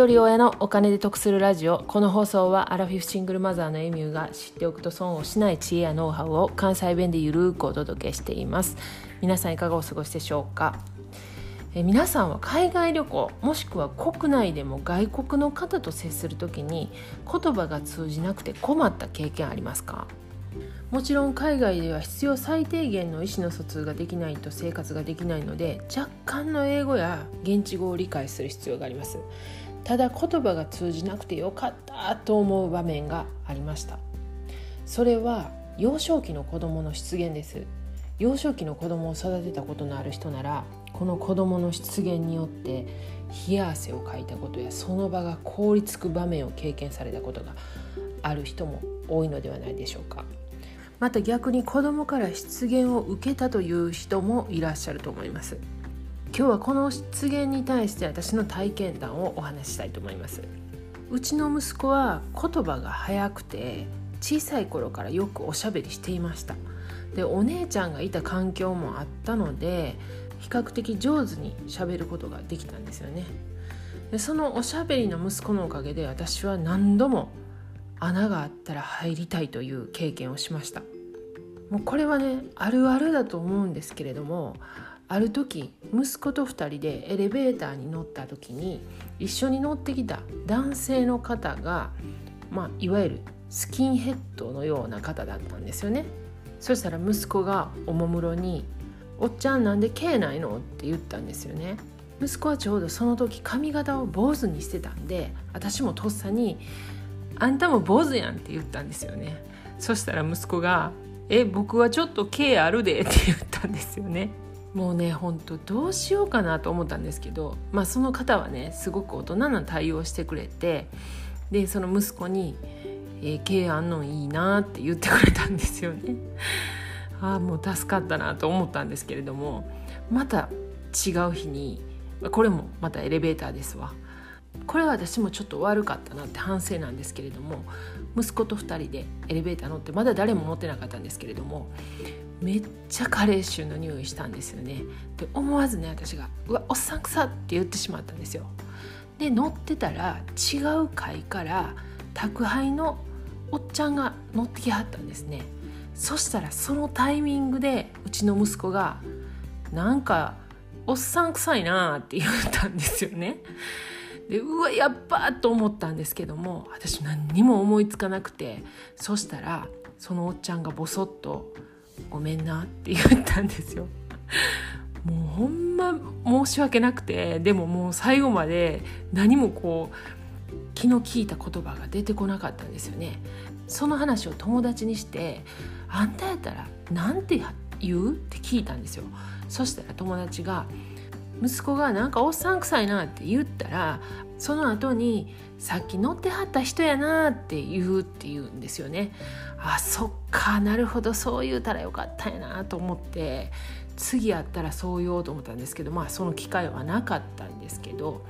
一人親のお金で得するラジオ。この放送はアラフィフシングルマザーのエミューが知っておくと損をしない知恵やノウハウを関西弁でゆるくお届けしています。皆さんいかがお過ごしでしょうか？え皆さんは海外旅行もしくは国内でも外国の方と接する時に言葉が通じなくて困った経験ありますか？もちろん海外では必要最低限の意思の疎通ができないと生活ができないので若干の英語や現地語を理解する必要があります。ただ言葉が通じなくてよかったと思う場面がありました。それは幼少期の子供の出現です。幼少期の子供を育てたことのある人ならこの子供の出現によって冷や汗をかいたことやその場が凍りつく場面を経験されたことがある人も多いのではないでしょうか。また逆に子供から失言を受けたという人もいらっしゃると思います。今日はこの失言に対して私の体験談をお話ししたいと思います。うちの息子は言葉が早くて小さい頃からよくおしゃべりしていました。でお姉ちゃんがいた環境もあったので比較的上手にしゃべることができたんですよね。でそのおしゃべりの息子のおかげで私は何度も穴があったら入りたいという経験をしました。もうこれはねあるあるだと思うんですけれどもある時息子と2人でエレベーターに乗った時に一緒に乗ってきた男性の方が、まあ、いわゆるスキンヘッドのような方だったんですよね。そしたら息子がおもむろに「おっちゃんなんで毛ないの?」って言ったんですよね。息子はちょうどその時髪型を坊主にしてたんで私もとっさにあんたも坊主やんって言ったんですよね。そしたら息子が「え僕はちょっと毛あるで」って言ったんですよね。もうねほんとどうしようかなと思ったんですけどまあその方はねすごく大人な対応してくれてでその息子に「えー、毛あんのいいな」って言ってくれたんですよね。ああもう助かったなと思ったんですけれどもまた違う日にこれもまたエレベーターですわ。これは私もちょっと悪かったなって反省なんですけれども息子と2人でエレベーター乗ってまだ誰も乗ってなかったんですけれどもめっちゃカレー臭の匂いしたんですよね。で思わずね私が「うわおっさんくさ」って言ってしまったんですよ。で乗ってたら違う階から宅配のおっちゃんが乗ってきはったんですね。そしたらそのタイミングでうちの息子が「なんかおっさん臭いな」って言ったんですよね。でうわやっばと思ったんですけども私何にも思いつかなくてそしたらそのおっちゃんがボソッと「ごめんな」って言ったんですよ。もうほんま申し訳なくてでももう最後まで何もこう気の利いた言葉が出てこなかったんですよね。その話を友達にして「あんたやったらなんて言う?」って聞いたんですよ。そしたら友達が「息子がなんかおっさん臭いなって言ったらその後にさっき乗ってはった人やなって言うって言うんですよね。あそっかなるほどそう言うたらよかったんやなと思って次やったらそう言おうと思ったんですけどまあその機会はなかったんですけど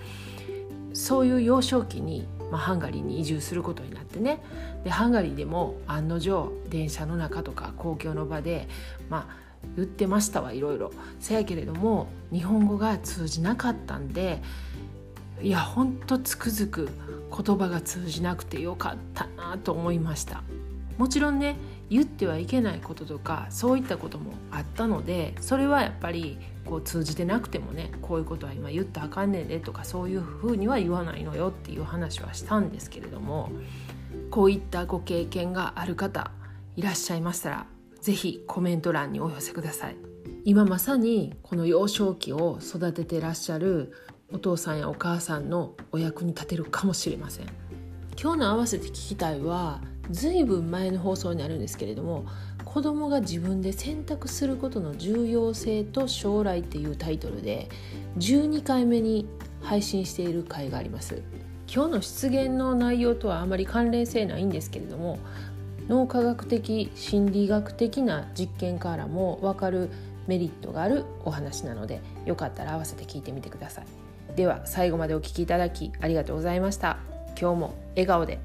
そういう幼少期に、まあ、ハンガリーに移住することになってねでハンガリーでも案の定電車の中とか公共の場でまあ言ってましたはいろいろせやけれども日本語が通じなかったんでいやほんとつくづく言葉が通じなくてよかったなと思いました。もちろんね言ってはいけないこととかそういったこともあったのでそれはやっぱりこう通じてなくてもねこういうことは今言ったらあかんねんでとかそういうふうには言わないのよっていう話はしたんですけれどもこういったご経験がある方いらっしゃいましたらぜひコメント欄にお寄せください。今まさにこの幼少期を育ててらっしゃるお父さんやお母さんのお役に立てるかもしれません。今日の合わせて聞きたいはずいぶん前の放送になるんですけれども子供が自分で選択することの重要性と将来っていうタイトルで12回目に配信している回があります。今日の出現の内容とはあまり関連性ないんですけれども脳科学的心理学的な実験からも分かるメリットがあるお話なのでよかったら合わせて聞いてみてください。では最後までお聴きいただきありがとうございました。今日も笑顔で。